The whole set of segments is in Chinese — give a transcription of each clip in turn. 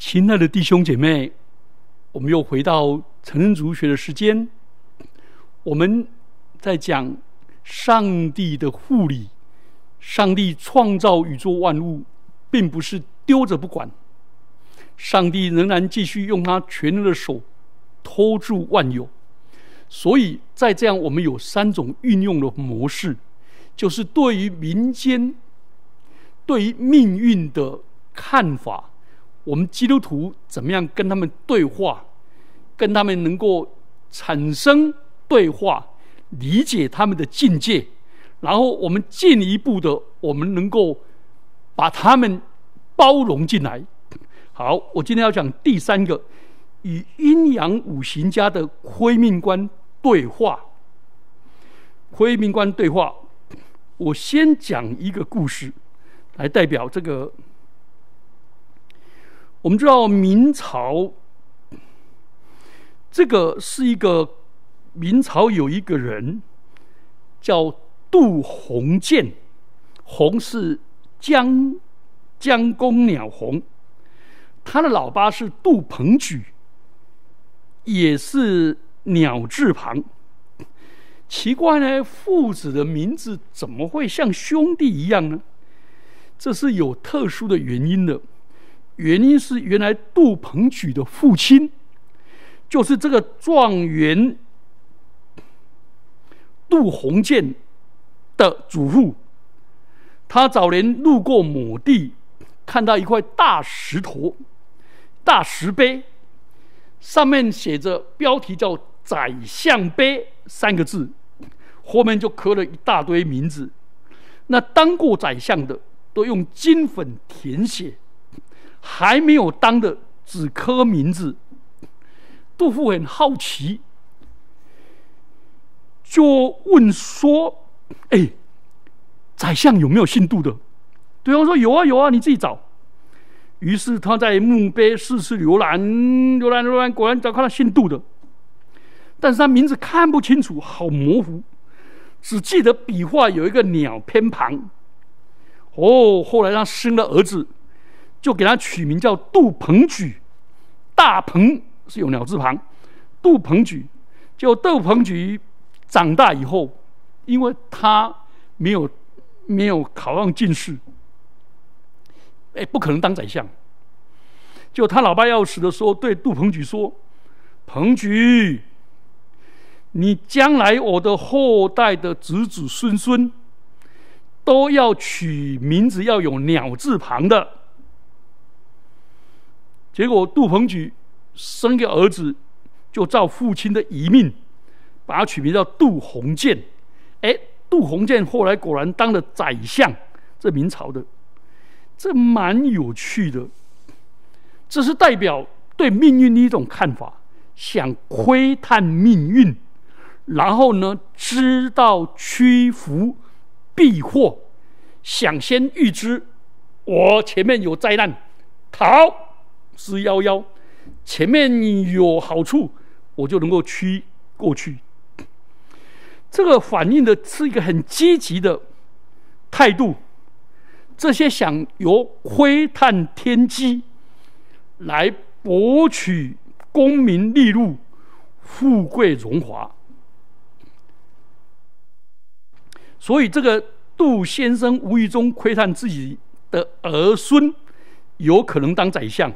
亲爱的弟兄姐妹，我们又回到成人族学的时间。我们在讲上帝的护理，上帝创造宇宙万物，并不是丢着不管。上帝仍然继续用他全能的手托住万有。所以在这样，我们有三种运用的模式，就是对于民间、对于命运的看法。我们基督徒怎么样跟他们对话，跟他们能够产生对话，理解他们的境界，然后我们进一步的，我们能够把他们包容进来。好，我今天要讲第三个，与阴阳五行家的亏命观对话。亏命观对话，我先讲一个故事，来代表这个。我们知道明朝，这个是一个明朝有一个人叫杜鸿渐，鸿是江江公鸟鸿，他的老爸是杜鹏举，也是鸟字旁。奇怪呢，父子的名字怎么会像兄弟一样呢？这是有特殊的原因的。原因是原来杜鹏举的父亲，就是这个状元杜鸿渐的祖父。他早年路过某地，看到一块大石头、大石碑，上面写着标题叫“宰相碑”三个字，后面就刻了一大堆名字。那当过宰相的，都用金粉填写。还没有当的只刻名字，杜甫很好奇，就问说：“哎，宰相有没有姓杜的？”对方说：“有啊，有啊，你自己找。”于是他在墓碑四处浏览，浏览浏览，果然找看到姓杜的，但是他名字看不清楚，好模糊，只记得笔画有一个鸟偏旁。哦，后来他生了儿子。就给他取名叫杜鹏举，大鹏是有鸟字旁，杜鹏举。就杜鹏举长大以后，因为他没有没有考上进士，哎，不可能当宰相。就他老爸要死的时候，对杜鹏举说：“鹏举，你将来我的后代的子子孙孙，都要取名字要有鸟字旁的。”结果杜鹏举生个儿子，就照父亲的遗命，把他取名叫杜鸿渐。哎，杜鸿渐后来果然当了宰相，这明朝的，这蛮有趣的。这是代表对命运的一种看法，想窥探命运，然后呢，知道屈服避祸，想先预知我前面有灾难，逃。四幺幺，前面有好处，我就能够驱过去。这个反映的是一个很积极的态度。这些想由窥探天机来博取功名利禄、富贵荣华，所以这个杜先生无意中窥探自己的儿孙有可能当宰相。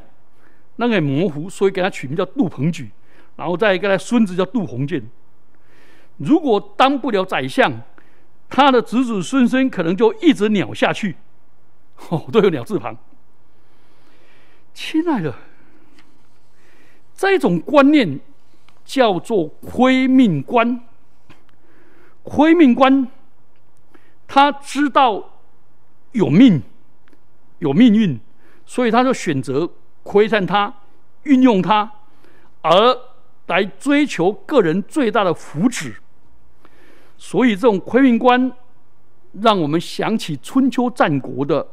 那个模糊，所以给他取名叫杜鹏举，然后再一个他孙子叫杜鸿渐。如果当不了宰相，他的子子孙孙可能就一直鸟下去，哦，都有鸟字旁。亲爱的，这种观念叫做亏命观。亏命观，他知道有命，有命运，所以他就选择。窥探它，运用它，而来追求个人最大的福祉。所以，这种窥命观，让我们想起春秋战国的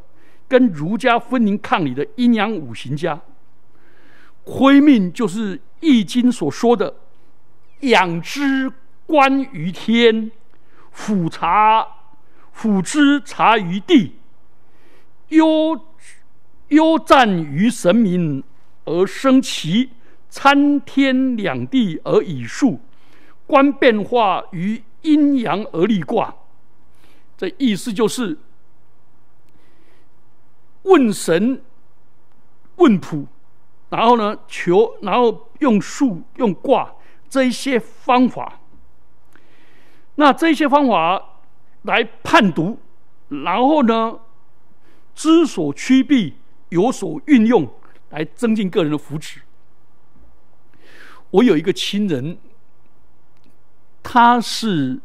跟儒家分庭抗礼的阴阳五行家。窥命就是《易经》所说的“养之观于天，俯察俯之察于地，忧”忧战于神明而生其参天两地而以数，观变化于阴阳而立卦。这意思就是问神、问卜，然后呢求，然后用数、用卦这一些方法。那这些方法来判读，然后呢知所趋避，有所运用，来增进个人的福祉。我有一个亲人，他是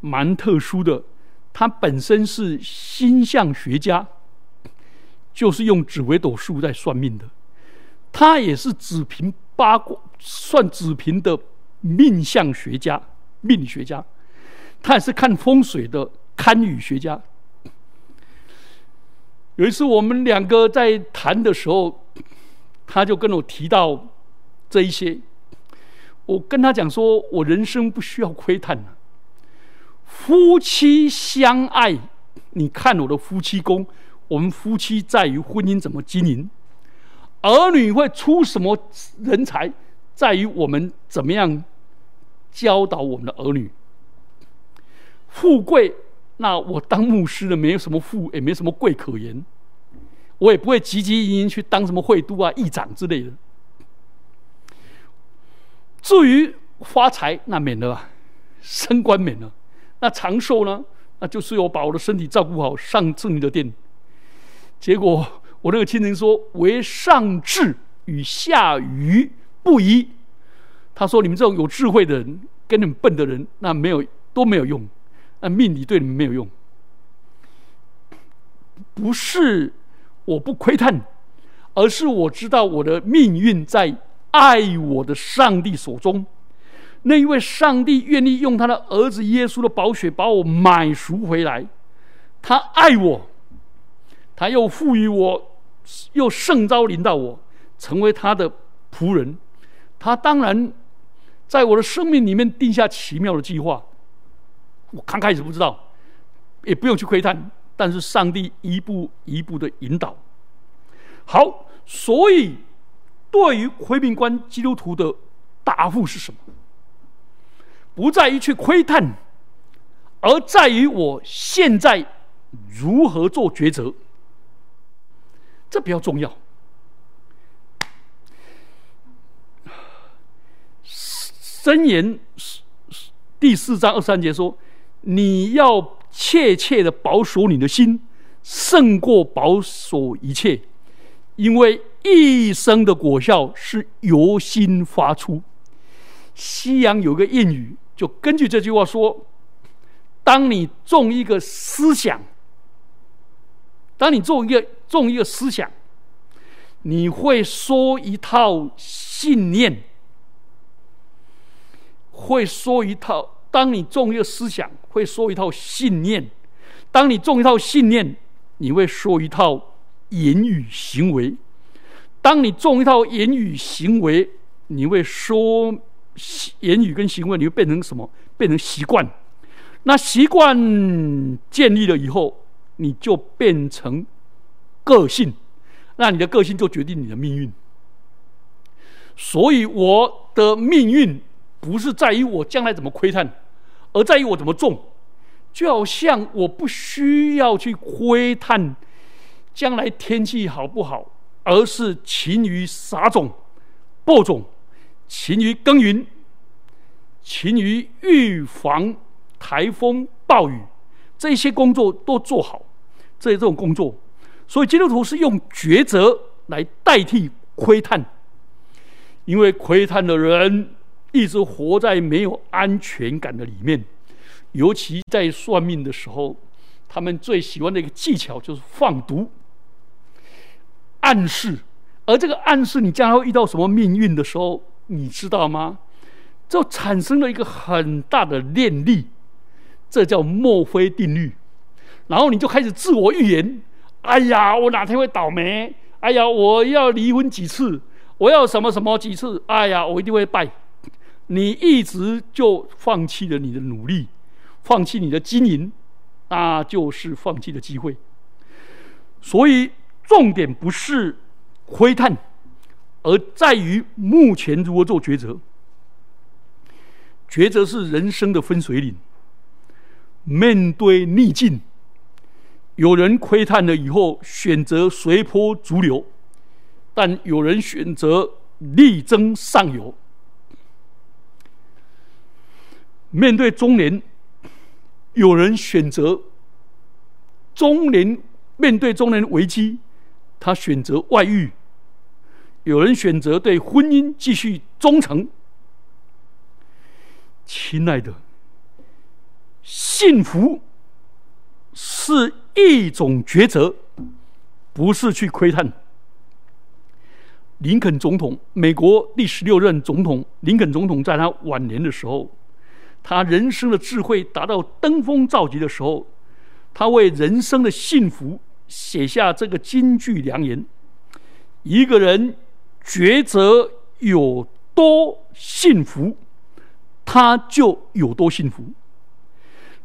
蛮特殊的，他本身是星象学家，就是用紫微斗数在算命的。他也是紫平八卦算紫平的命相学家。命理学家，他也是看风水的堪舆学家。有一次我们两个在谈的时候，他就跟我提到这一些。我跟他讲说，我人生不需要窥探了。夫妻相爱，你看我的夫妻宫，我们夫妻在于婚姻怎么经营；儿女会出什么人才，在于我们怎么样。教导我们的儿女，富贵，那我当牧师的没有什么富，也没什么贵可言，我也不会汲汲营营去当什么会督啊、议长之类的。至于发财，那免了吧，升官免了，那长寿呢？那就是我把我的身体照顾好，上正的殿。结果我那个亲人说：“为上智与下愚不一。”他说：“你们这种有智慧的人，跟你们笨的人，那没有都没有用，那命理对你们没有用。不是我不窥探，而是我知道我的命运在爱我的上帝手中。那一位上帝愿意用他的儿子耶稣的宝血把我买赎回来，他爱我，他又赋予我，又圣召领导我成为他的仆人，他当然。”在我的生命里面定下奇妙的计划，我刚开始不知道，也不用去窥探，但是上帝一步一步的引导。好，所以对于回民观基督徒的答复是什么？不在于去窥探，而在于我现在如何做抉择，这比较重要。箴言第四章二三节说：“你要切切的保守你的心，胜过保守一切，因为一生的果效是由心发出。”西洋有个谚语，就根据这句话说：“当你种一个思想，当你种一个种一个思想，你会说一套信念。”会说一套，当你种一个思想，会说一套信念；当你种一套信念，你会说一套言语行为；当你种一套言语行为，你会说言语跟行为，你会变成什么？变成习惯。那习惯建立了以后，你就变成个性。那你的个性就决定你的命运。所以我的命运。不是在于我将来怎么窥探，而在于我怎么种。就好像我不需要去窥探将来天气好不好，而是勤于撒种、播种，勤于耕耘，勤于预防台风、暴雨，这些工作都做好。这这种工作，所以基督徒是用抉择来代替窥探，因为窥探的人。一直活在没有安全感的里面，尤其在算命的时候，他们最喜欢的一个技巧就是放毒、暗示。而这个暗示，你将来会遇到什么命运的时候，你知道吗？就产生了一个很大的念力，这叫墨菲定律。然后你就开始自我预言：哎呀，我哪天会倒霉？哎呀，我要离婚几次？我要什么什么几次？哎呀，我一定会败。你一直就放弃了你的努力，放弃你的经营，那就是放弃的机会。所以重点不是窥探，而在于目前如何做抉择。抉择是人生的分水岭。面对逆境，有人窥探了以后选择随波逐流，但有人选择力争上游。面对中年，有人选择中年面对中年危机，他选择外遇；有人选择对婚姻继续忠诚。亲爱的。幸福是一种抉择，不是去窥探。林肯总统，美国第十六任总统，林肯总统在他晚年的时候，他人生的智慧达到登峰造极的时候，他为人生的幸福写下这个金句良言：一个人抉择有多幸福，他就有多幸福。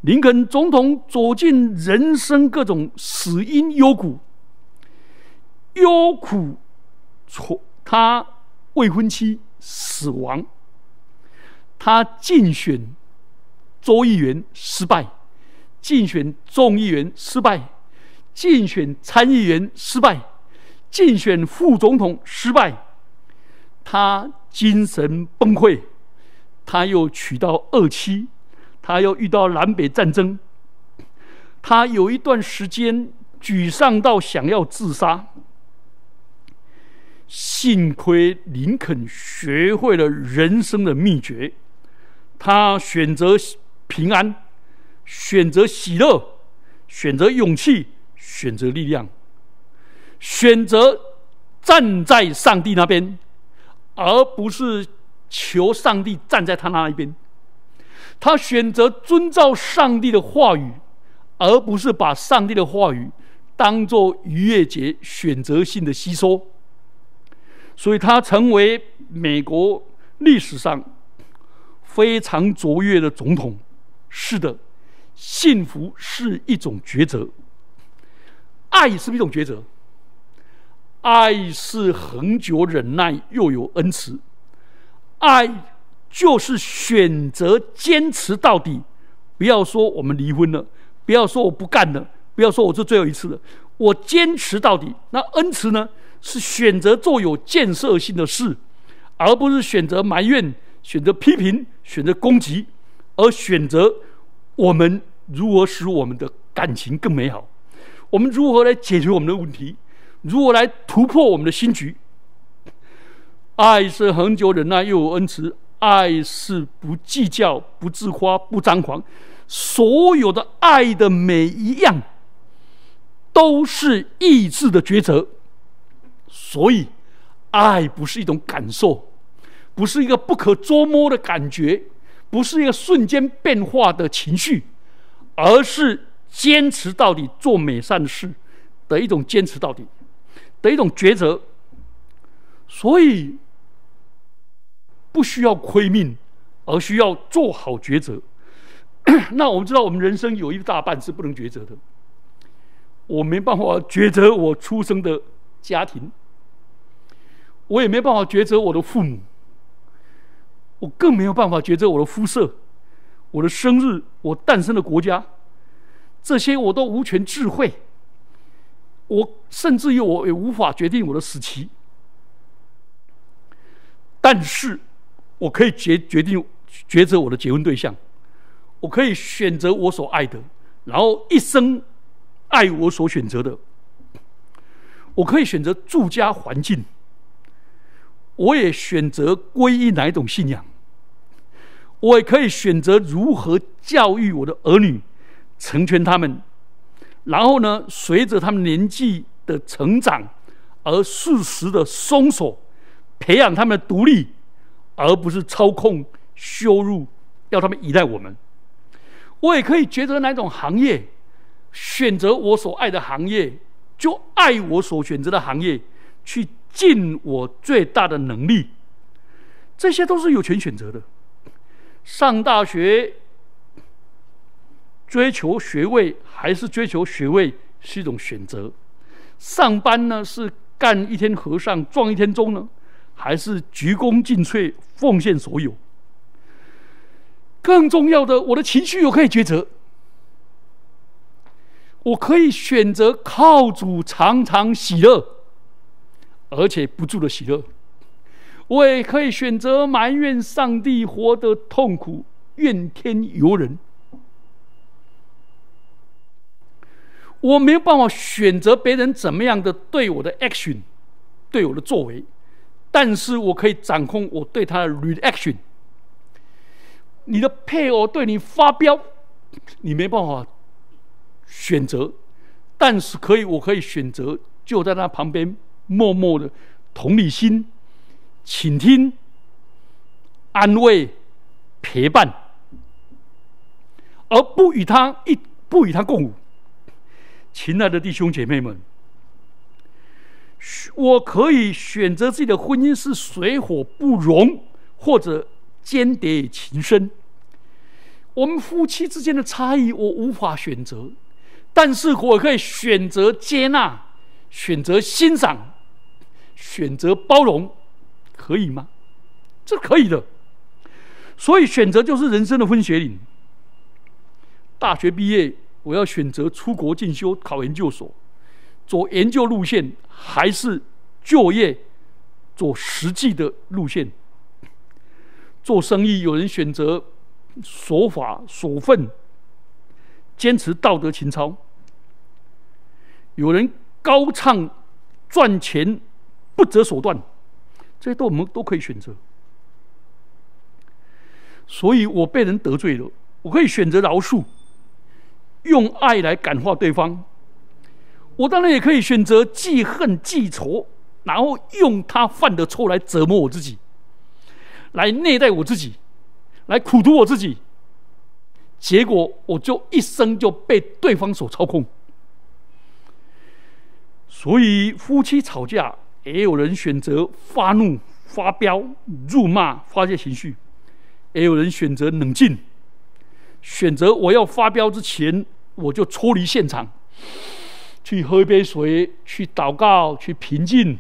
林肯总统走进人生各种死因幽谷，忧苦从他未婚妻死亡，他竞选州议员失败，竞选众议员失败，竞选参议员失败，竞选副总统失败，他精神崩溃，他又娶到二妻。他又遇到南北战争，他有一段时间沮丧到想要自杀。幸亏林肯学会了人生的秘诀，他选择平安，选择喜乐，选择勇气，选择力量，选择站在上帝那边，而不是求上帝站在他那一边。他选择遵照上帝的话语，而不是把上帝的话语当做逾越节选择性的吸收，所以他成为美国历史上非常卓越的总统。是的，幸福是一种抉择，爱是一种抉择，爱是恒久忍耐又有恩慈，爱。就是选择坚持到底，不要说我们离婚了，不要说我不干了，不要说我这最后一次了，我坚持到底。那恩慈呢？是选择做有建设性的事，而不是选择埋怨、选择批评、选择攻击，而选择我们如何使我们的感情更美好，我们如何来解决我们的问题，如何来突破我们的心局。爱是恒久忍耐，又有恩慈。爱是不计较、不自夸、不张狂，所有的爱的每一样，都是意志的抉择。所以，爱不是一种感受，不是一个不可捉摸的感觉，不是一个瞬间变化的情绪，而是坚持到底做美善事的一种坚持到底的一种抉择。所以。不需要亏命，而需要做好抉择。那我们知道，我们人生有一大半是不能抉择的。我没办法抉择我出生的家庭，我也没办法抉择我的父母，我更没有办法抉择我的肤色、我的生日、我诞生的国家，这些我都无权智慧。我甚至于我也无法决定我的死期，但是。我可以决决定抉择我的结婚对象，我可以选择我所爱的，然后一生爱我所选择的。我可以选择住家环境，我也选择皈依哪一种信仰。我也可以选择如何教育我的儿女，成全他们，然后呢，随着他们年纪的成长而适时的松手，培养他们的独立。而不是操控、羞辱，要他们依赖我们。我也可以抉择哪种行业，选择我所爱的行业，就爱我所选择的行业，去尽我最大的能力。这些都是有权选择的。上大学追求学位还是追求学位是一种选择。上班呢是干一天和尚撞一天钟呢？还是鞠躬尽瘁，奉献所有？更重要的，我的情绪我可以抉择，我可以选择靠主常常喜乐，而且不住的喜乐；我也可以选择埋怨上帝，活得痛苦，怨天尤人。我没有办法选择别人怎么样的对我的 action，对我的作为，但是我可以掌控我对他的 reaction。你的配偶对你发飙，你没办法选择，但是可以，我可以选择就在他旁边默默的同理心、倾听、安慰、陪伴，而不与他一不与他共舞。亲爱的弟兄姐妹们，我可以选择自己的婚姻是水火不容，或者间谍情深。我们夫妻之间的差异，我无法选择，但是我可以选择接纳，选择欣赏，选择包容，可以吗？这可以的。所以选择就是人生的分水岭。大学毕业。我要选择出国进修、考研究所，走研究路线，还是就业走实际的路线？做生意，有人选择守法守份，坚持道德情操；有人高唱赚钱不择手段，这些都我们都可以选择。所以我被人得罪了，我可以选择饶恕。用爱来感化对方，我当然也可以选择记恨记仇，然后用他犯的错来折磨我自己，来虐待我自己，来苦毒我自己，结果我就一生就被对方所操控。所以夫妻吵架，也有人选择发怒、发飙、辱骂、发泄情绪，也有人选择冷静，选择我要发飙之前。我就脱离现场，去喝一杯水，去祷告，去平静。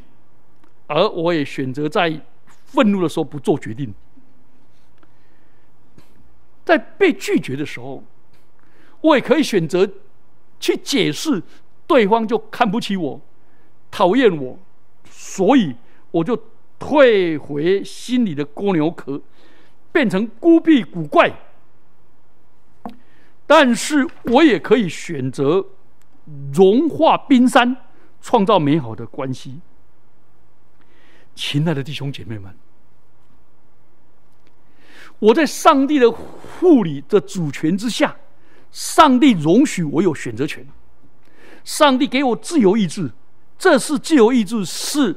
而我也选择在愤怒的时候不做决定，在被拒绝的时候，我也可以选择去解释，对方就看不起我，讨厌我，所以我就退回心里的蜗牛壳，变成孤僻古怪。但是我也可以选择融化冰山，创造美好的关系。亲爱的弟兄姐妹们，我在上帝的护理的主权之下，上帝容许我有选择权，上帝给我自由意志，这是自由意志是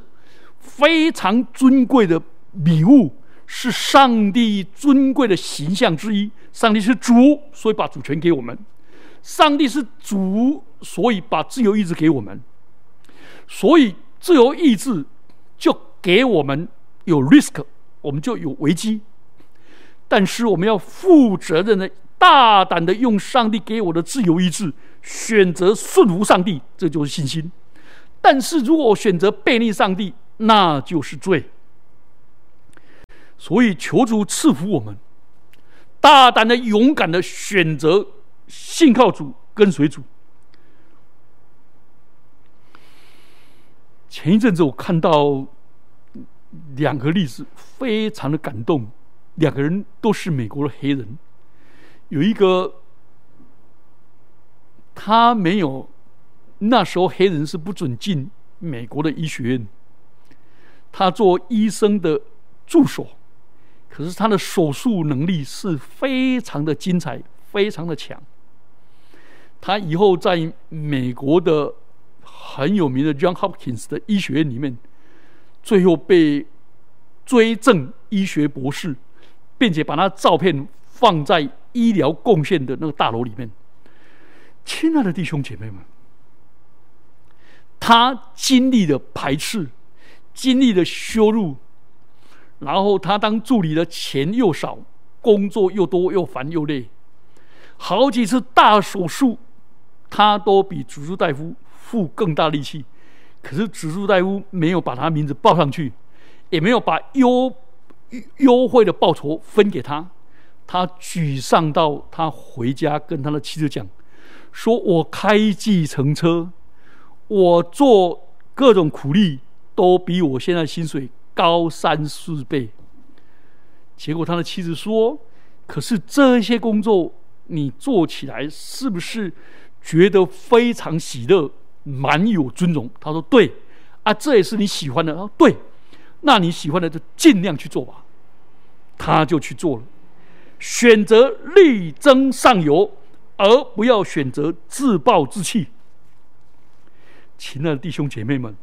非常尊贵的礼物。是上帝尊贵的形象之一。上帝是主，所以把主权给我们；上帝是主，所以把自由意志给我们。所以自由意志就给我们有 risk，我们就有危机。但是我们要负责任的、大胆的用上帝给我的自由意志选择顺服上帝，这就是信心。但是如果我选择背逆上帝，那就是罪。所以，求主赐福我们，大胆的、勇敢的选择信靠主、跟随主。前一阵子，我看到两个例子，非常的感动。两个人都是美国的黑人，有一个他没有那时候黑人是不准进美国的医学院，他做医生的助手。可是他的手术能力是非常的精彩，非常的强。他以后在美国的很有名的 John Hopkins 的医学院里面，最后被追赠医学博士，并且把他照片放在医疗贡献的那个大楼里面。亲爱的弟兄姐妹们，他经历了排斥，经历了羞辱。然后他当助理的钱又少，工作又多又烦又累，好几次大手术，他都比主治大夫付更大力气，可是主治大夫没有把他名字报上去，也没有把优优惠的报酬分给他。他沮丧到他回家跟他的妻子讲：“说我开计程车，我做各种苦力，都比我现在薪水高三四倍。”结果他的妻子说：“可是这些工作你做起来是不是觉得非常喜乐，蛮有尊荣？”他说：“对，啊，这也是你喜欢的。”他说：“对，那你喜欢的就尽量去做吧。”他就去做了。选择力争上游，而不要选择自暴自弃。亲爱的弟兄姐妹们，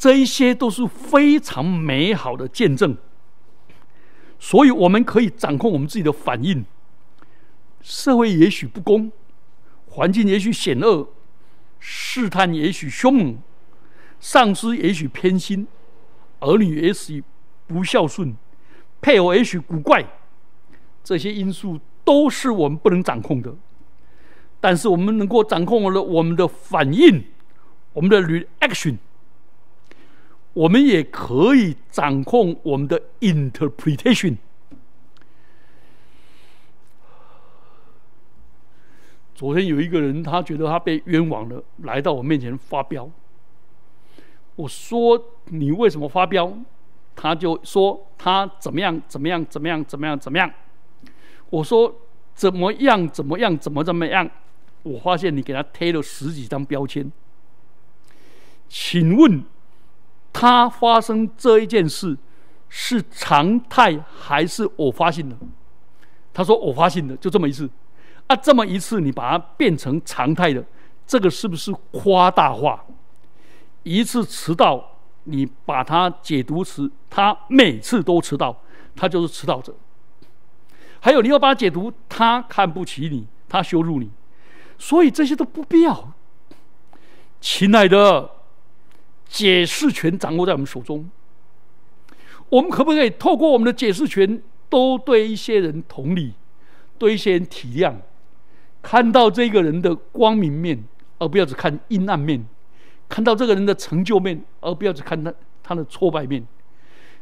这一些都是非常美好的见证，所以我们可以掌控我们自己的反应。社会也许不公，环境也许险恶，试探也许凶猛，上司也许偏心，儿女也许不孝顺。配偶也许古怪，这些因素都是我们不能掌控的。但是我们能够掌控了我们的反应，我们的 reaction，我们也可以掌控我们的 interpretation。昨天有一个人，他觉得他被冤枉了，来到我面前发飙。我说：“你为什么发飙？”他就说他怎么样怎么样怎么样怎么样怎么样？我说怎么样怎么样怎么怎么样？我发现你给他贴了十几张标签。请问他发生这一件事是常态还是偶发性的？他说偶发性的，就这么一次。啊，这么一次你把它变成常态的，这个是不是夸大化？一次迟到。你把它解读成他每次都迟到，他就是迟到者。还有，你要把它解读他看不起你，他羞辱你，所以这些都不必要。亲爱的，解释权掌握在我们手中。我们可不可以透过我们的解释权，都对一些人同理，对一些人体谅，看到这个人的光明面，而不要只看阴暗面。看到这个人的成就面，而不要只看他他的挫败面；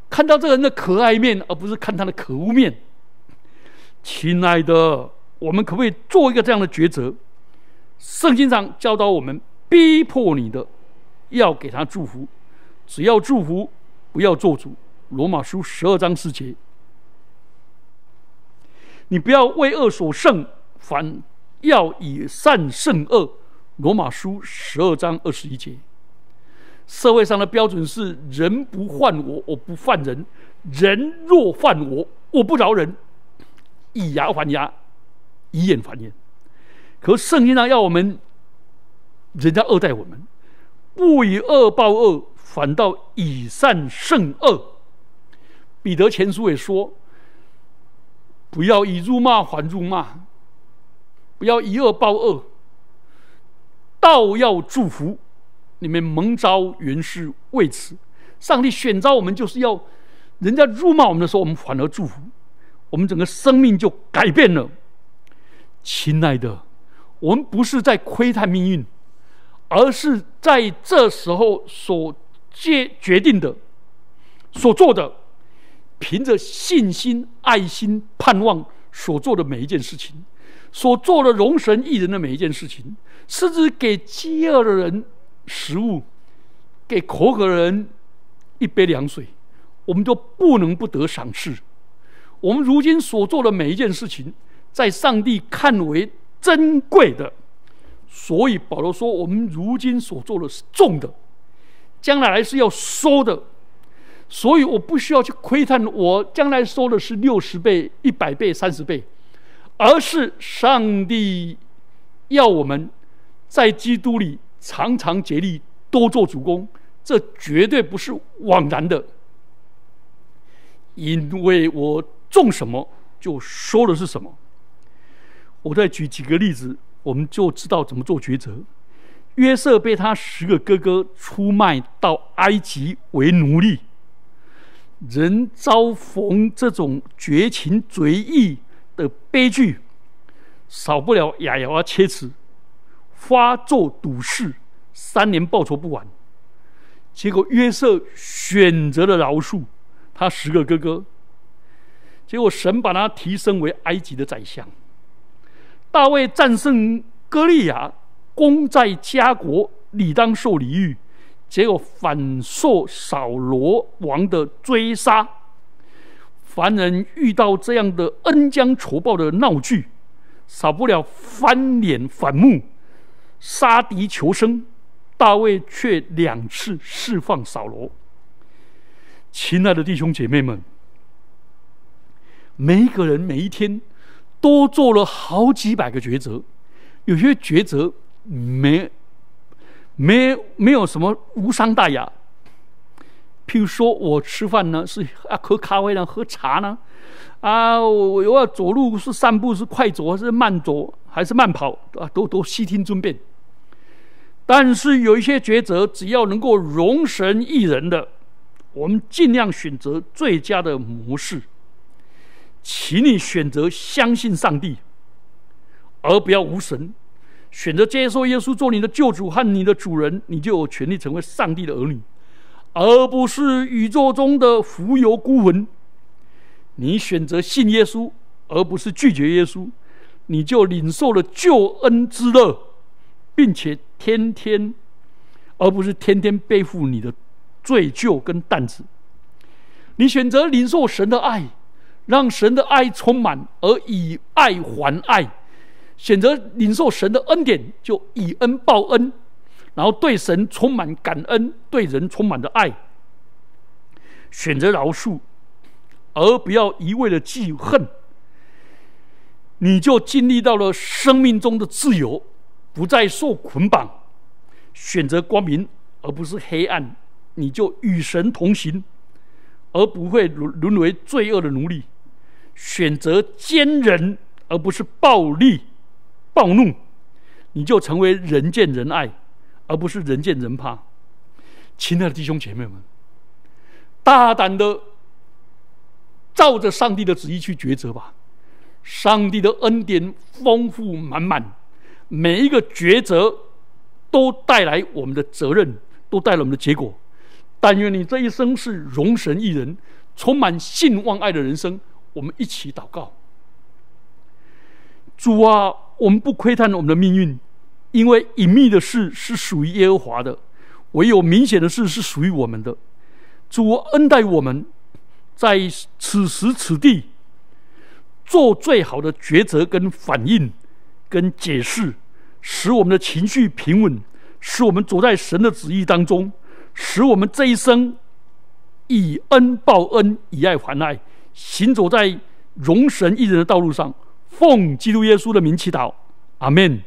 看到这个人的可爱面，而不是看他的可恶面。亲爱的，我们可不可以做一个这样的抉择？圣经上教导我们：逼迫你的，要给他祝福；只要祝福，不要做主。罗马书十二章四节。你不要为恶所胜，反要以善胜恶。罗马书十二章二十一节，社会上的标准是：人不犯我，我不犯人；人若犯我，我不饶人。以牙还牙，以眼还眼。可圣经上要我们，人家恶待我们，不以恶报恶，反倒以善胜恶。彼得前书也说：不要以辱骂还辱骂，不要以恶报恶。道要祝福，你们蒙召原是为此。上帝选召我们，就是要人家辱骂我们的时候，我们反而祝福，我们整个生命就改变了。亲爱的，我们不是在窥探命运，而是在这时候所决决定的、所做的，凭着信心、爱心、盼望所做的每一件事情，所做的容神益人的每一件事情。甚至给饥饿的人食物，给口渴的人一杯凉水，我们都不能不得赏赐。我们如今所做的每一件事情，在上帝看为珍贵的，所以保罗说：我们如今所做的是重的，将来是要收的。所以我不需要去窥探，我将来收的是六十倍、一百倍、三十倍，而是上帝要我们。在基督里常常竭力多做主公，这绝对不是枉然的。因为我种什么就说的是什么。我再举几个例子，我们就知道怎么做抉择。约瑟被他十个哥哥出卖到埃及为奴隶，人遭逢这种绝情绝义的悲剧，少不了咬牙切齿。发作赌誓，三年报仇不完。结果约瑟选择了饶恕他十个哥哥，结果神把他提升为埃及的宰相。大卫战胜歌利亚，功在家国，理当受礼遇，结果反受扫罗王的追杀。凡人遇到这样的恩将仇报的闹剧，少不了翻脸反目、杀敌求生。大卫却两次释放扫罗。亲爱的弟兄姐妹们，每一个人每一天都做了好几百个抉择，有些抉择没没没有什么无伤大雅。譬如说，我吃饭呢是啊喝咖啡呢，喝茶呢，啊我我要走路是散步是快走还是慢走还是慢跑啊，都都悉听尊便。但是有一些抉择，只要能够容神一人的，我们尽量选择最佳的模式。请你选择相信上帝，而不要无神；选择接受耶稣做你的救主和你的主人，你就有权利成为上帝的儿女。而不是宇宙中的浮游孤魂。你选择信耶稣，而不是拒绝耶稣，你就领受了救恩之乐，并且天天，而不是天天背负你的罪疚跟担子。你选择领受神的爱，让神的爱充满，而以爱还爱；选择领受神的恩典，就以恩报恩。然后对神充满感恩，对人充满着爱，选择饶恕，而不要一味的记恨，你就经历到了生命中的自由，不再受捆绑；选择光明而不是黑暗，你就与神同行，而不会沦沦为罪恶的奴隶；选择坚忍而不是暴力暴怒，你就成为人见人爱。而不是人见人怕，亲爱的弟兄姐妹们，大胆的照着上帝的旨意去抉择吧。上帝的恩典丰富满满，每一个抉择都带来我们的责任，都带来我们的结果。但愿你这一生是容神一人，充满信望爱的人生。我们一起祷告：主啊，我们不窥探我们的命运。因为隐秘的事是属于耶和华的，唯有明显的事是属于我们的。主恩待我们，在此时此地做最好的抉择、跟反应、跟解释，使我们的情绪平稳，使我们走在神的旨意当中，使我们这一生以恩报恩，以爱还爱，行走在荣神一人的道路上。奉基督耶稣的名祈祷，阿门。